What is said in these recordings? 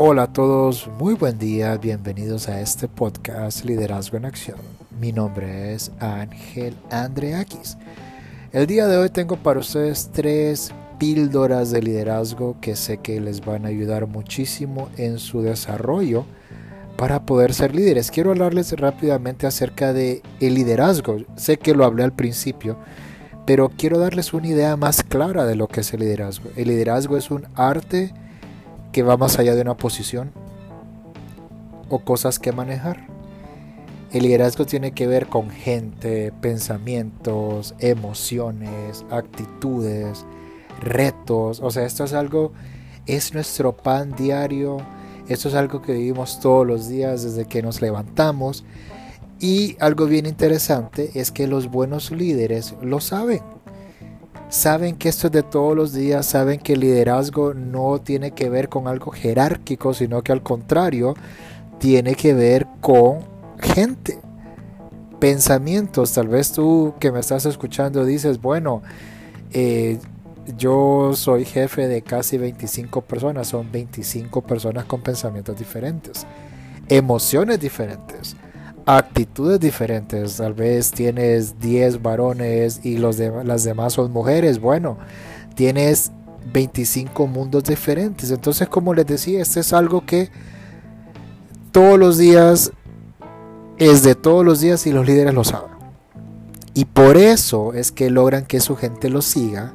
Hola a todos, muy buen día, bienvenidos a este podcast Liderazgo en Acción. Mi nombre es Ángel Andreakis. El día de hoy tengo para ustedes tres píldoras de liderazgo que sé que les van a ayudar muchísimo en su desarrollo para poder ser líderes. Quiero hablarles rápidamente acerca de el liderazgo. Sé que lo hablé al principio, pero quiero darles una idea más clara de lo que es el liderazgo. El liderazgo es un arte que va más allá de una posición o cosas que manejar. El liderazgo tiene que ver con gente, pensamientos, emociones, actitudes, retos. O sea, esto es algo, es nuestro pan diario. Esto es algo que vivimos todos los días desde que nos levantamos. Y algo bien interesante es que los buenos líderes lo saben saben que esto es de todos los días, saben que el liderazgo no tiene que ver con algo jerárquico, sino que al contrario, tiene que ver con gente, pensamientos. Tal vez tú que me estás escuchando dices, bueno, eh, yo soy jefe de casi 25 personas, son 25 personas con pensamientos diferentes, emociones diferentes actitudes diferentes. Tal vez tienes 10 varones y los de, las demás son mujeres. Bueno, tienes 25 mundos diferentes. Entonces, como les decía, este es algo que todos los días es de todos los días y los líderes lo saben. Y por eso es que logran que su gente lo siga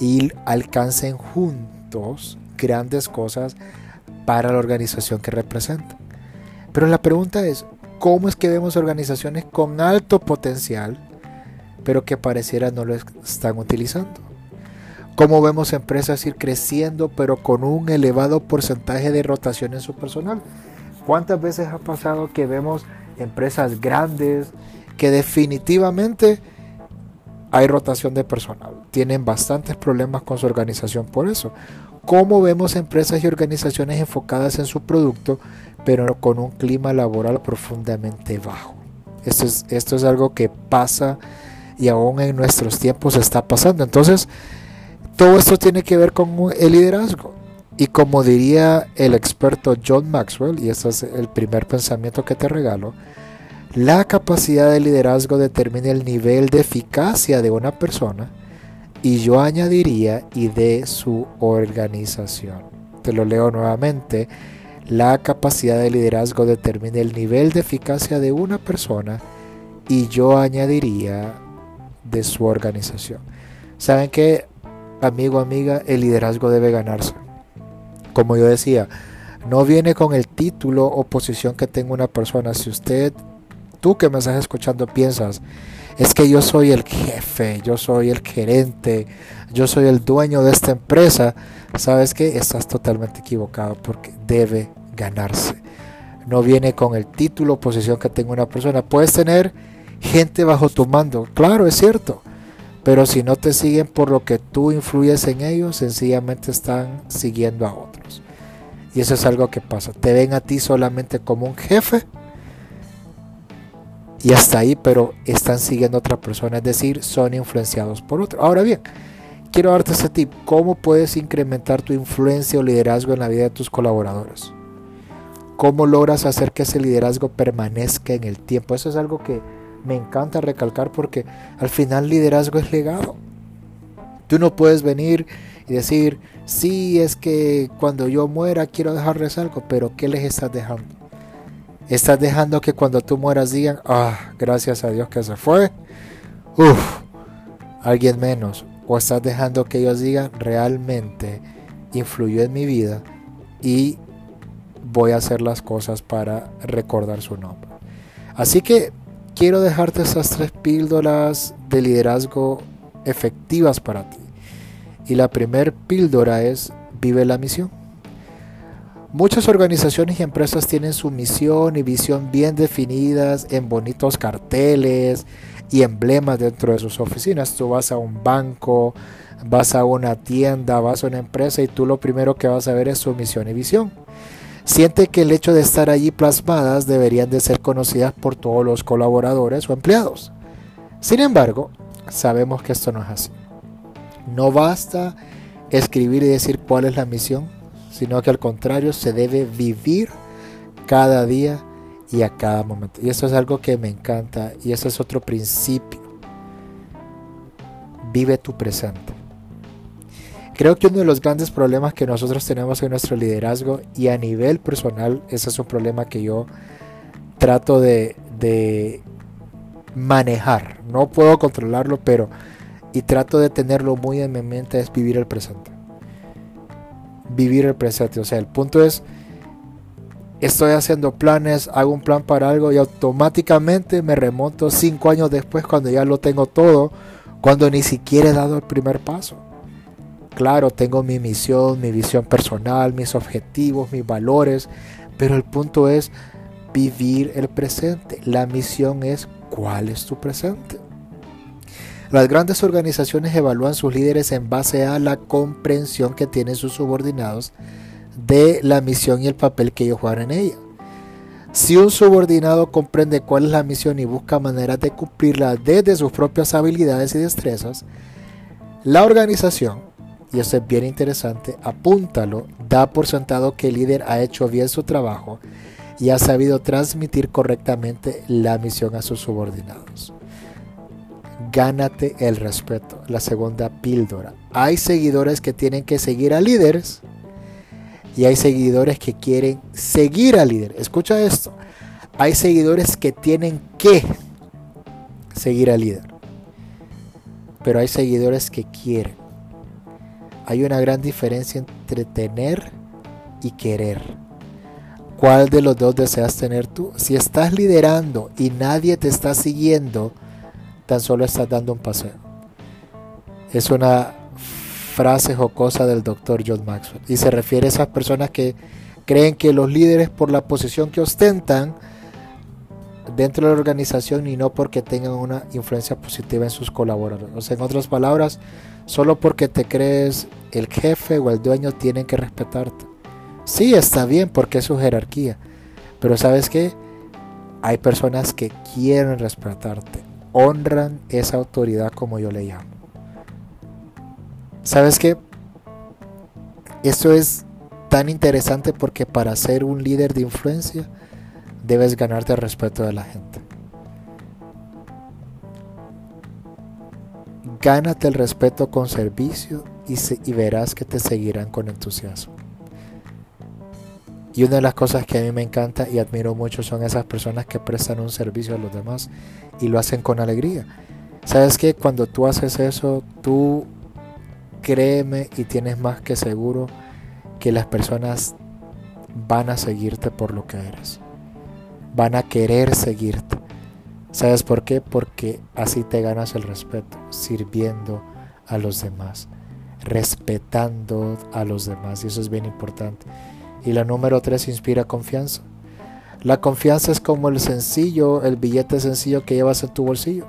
y alcancen juntos grandes cosas para la organización que representan. Pero la pregunta es, cómo es que vemos organizaciones con alto potencial, pero que pareciera no lo están utilizando. Cómo vemos empresas ir creciendo, pero con un elevado porcentaje de rotación en su personal. ¿Cuántas veces ha pasado que vemos empresas grandes que definitivamente hay rotación de personal? Tienen bastantes problemas con su organización por eso. ¿Cómo vemos empresas y organizaciones enfocadas en su producto, pero con un clima laboral profundamente bajo. Esto es, esto es algo que pasa y aún en nuestros tiempos está pasando. Entonces, todo esto tiene que ver con el liderazgo. Y como diría el experto John Maxwell, y este es el primer pensamiento que te regalo, la capacidad de liderazgo determina el nivel de eficacia de una persona y yo añadiría y de su organización. Te lo leo nuevamente la capacidad de liderazgo determina el nivel de eficacia de una persona y yo añadiría de su organización. ¿Saben qué, amigo, amiga? El liderazgo debe ganarse. Como yo decía, no viene con el título o posición que tenga una persona. Si usted, tú que me estás escuchando, piensas, es que yo soy el jefe, yo soy el gerente, yo soy el dueño de esta empresa, sabes que estás totalmente equivocado porque debe ganarse. No viene con el título o posición que tenga una persona. Puedes tener gente bajo tu mando, claro, es cierto. Pero si no te siguen por lo que tú influyes en ellos, sencillamente están siguiendo a otros. Y eso es algo que pasa. Te ven a ti solamente como un jefe y hasta ahí, pero están siguiendo a otra persona, es decir, son influenciados por otro. Ahora bien, quiero darte este tip, ¿cómo puedes incrementar tu influencia o liderazgo en la vida de tus colaboradores? ¿Cómo logras hacer que ese liderazgo permanezca en el tiempo? Eso es algo que me encanta recalcar porque al final liderazgo es legado. Tú no puedes venir y decir, sí, es que cuando yo muera quiero dejarles algo, pero ¿qué les estás dejando? Estás dejando que cuando tú mueras digan, ah, gracias a Dios que se fue, uff, alguien menos. O estás dejando que ellos digan, realmente influyó en mi vida y voy a hacer las cosas para recordar su nombre. Así que quiero dejarte esas tres píldoras de liderazgo efectivas para ti. Y la primera píldora es vive la misión. Muchas organizaciones y empresas tienen su misión y visión bien definidas en bonitos carteles y emblemas dentro de sus oficinas. Tú vas a un banco, vas a una tienda, vas a una empresa y tú lo primero que vas a ver es su misión y visión siente que el hecho de estar allí plasmadas deberían de ser conocidas por todos los colaboradores o empleados. Sin embargo, sabemos que esto no es así. No basta escribir y decir cuál es la misión, sino que al contrario se debe vivir cada día y a cada momento. Y eso es algo que me encanta y eso es otro principio. Vive tu presente. Creo que uno de los grandes problemas que nosotros tenemos en nuestro liderazgo y a nivel personal, ese es un problema que yo trato de, de manejar. No puedo controlarlo, pero y trato de tenerlo muy en mi mente es vivir el presente. Vivir el presente. O sea, el punto es, estoy haciendo planes, hago un plan para algo y automáticamente me remonto cinco años después cuando ya lo tengo todo, cuando ni siquiera he dado el primer paso. Claro, tengo mi misión, mi visión personal, mis objetivos, mis valores, pero el punto es vivir el presente. La misión es cuál es tu presente. Las grandes organizaciones evalúan sus líderes en base a la comprensión que tienen sus subordinados de la misión y el papel que ellos juegan en ella. Si un subordinado comprende cuál es la misión y busca maneras de cumplirla desde sus propias habilidades y destrezas, la organización, y eso es bien interesante, apúntalo, da por sentado que el líder ha hecho bien su trabajo y ha sabido transmitir correctamente la misión a sus subordinados gánate el respeto. La segunda píldora. Hay seguidores que tienen que seguir a líderes y hay seguidores que quieren seguir al líder. Escucha esto. Hay seguidores que tienen que seguir al líder. Pero hay seguidores que quieren. Hay una gran diferencia entre tener y querer. ¿Cuál de los dos deseas tener tú? Si estás liderando y nadie te está siguiendo, tan solo estás dando un paseo. Es una frase jocosa del doctor John Maxwell y se refiere a esas personas que creen que los líderes por la posición que ostentan dentro de la organización y no porque tengan una influencia positiva en sus colaboradores. O sea, en otras palabras, solo porque te crees el jefe o el dueño tienen que respetarte. Sí, está bien porque es su jerarquía, pero sabes que hay personas que quieren respetarte honran esa autoridad como yo le llamo. ¿Sabes qué? Esto es tan interesante porque para ser un líder de influencia debes ganarte el respeto de la gente. Gánate el respeto con servicio y, y verás que te seguirán con entusiasmo. Y una de las cosas que a mí me encanta y admiro mucho son esas personas que prestan un servicio a los demás y lo hacen con alegría. Sabes que cuando tú haces eso, tú créeme y tienes más que seguro que las personas van a seguirte por lo que eres. Van a querer seguirte. ¿Sabes por qué? Porque así te ganas el respeto, sirviendo a los demás, respetando a los demás. Y eso es bien importante. Y la número tres inspira confianza. La confianza es como el sencillo, el billete sencillo que llevas en tu bolsillo.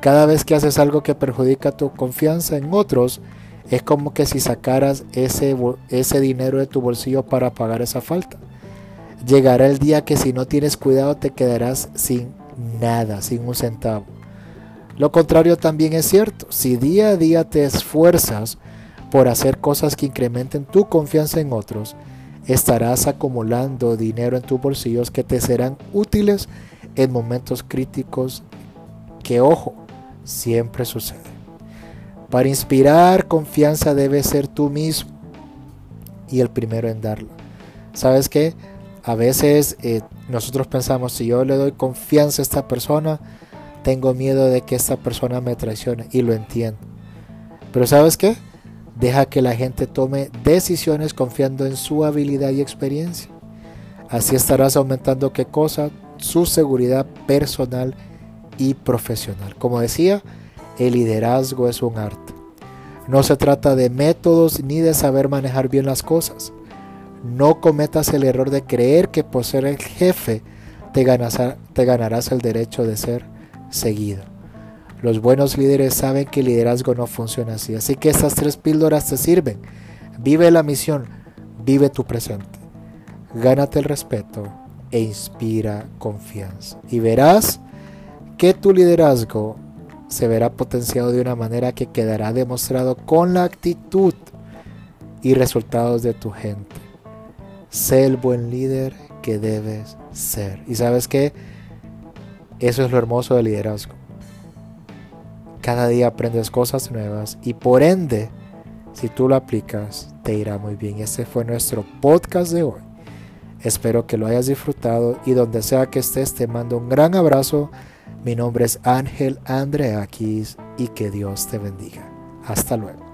Cada vez que haces algo que perjudica tu confianza en otros, es como que si sacaras ese, ese dinero de tu bolsillo para pagar esa falta. Llegará el día que si no tienes cuidado te quedarás sin nada, sin un centavo. Lo contrario también es cierto. Si día a día te esfuerzas por hacer cosas que incrementen tu confianza en otros, estarás acumulando dinero en tus bolsillos que te serán útiles en momentos críticos que, ojo, siempre sucede. Para inspirar confianza debes ser tú mismo y el primero en darla. ¿Sabes qué? A veces eh, nosotros pensamos, si yo le doy confianza a esta persona, tengo miedo de que esta persona me traicione y lo entiendo. Pero ¿sabes qué? Deja que la gente tome decisiones confiando en su habilidad y experiencia. Así estarás aumentando qué cosa? Su seguridad personal y profesional. Como decía, el liderazgo es un arte. No se trata de métodos ni de saber manejar bien las cosas. No cometas el error de creer que por ser el jefe te ganarás, el derecho de ser seguido. Los buenos líderes saben que el liderazgo no funciona así. Así que estas tres píldoras te sirven. Vive la misión, vive tu presente. Gánate el respeto e inspira confianza. Y verás que tu liderazgo se verá potenciado de una manera que quedará demostrado con la actitud y resultados de tu gente. Sé el buen líder que debes ser. Y sabes que eso es lo hermoso del liderazgo. Cada día aprendes cosas nuevas y por ende, si tú lo aplicas, te irá muy bien. Este fue nuestro podcast de hoy. Espero que lo hayas disfrutado y donde sea que estés te mando un gran abrazo. Mi nombre es Ángel Andreakis y que Dios te bendiga. Hasta luego.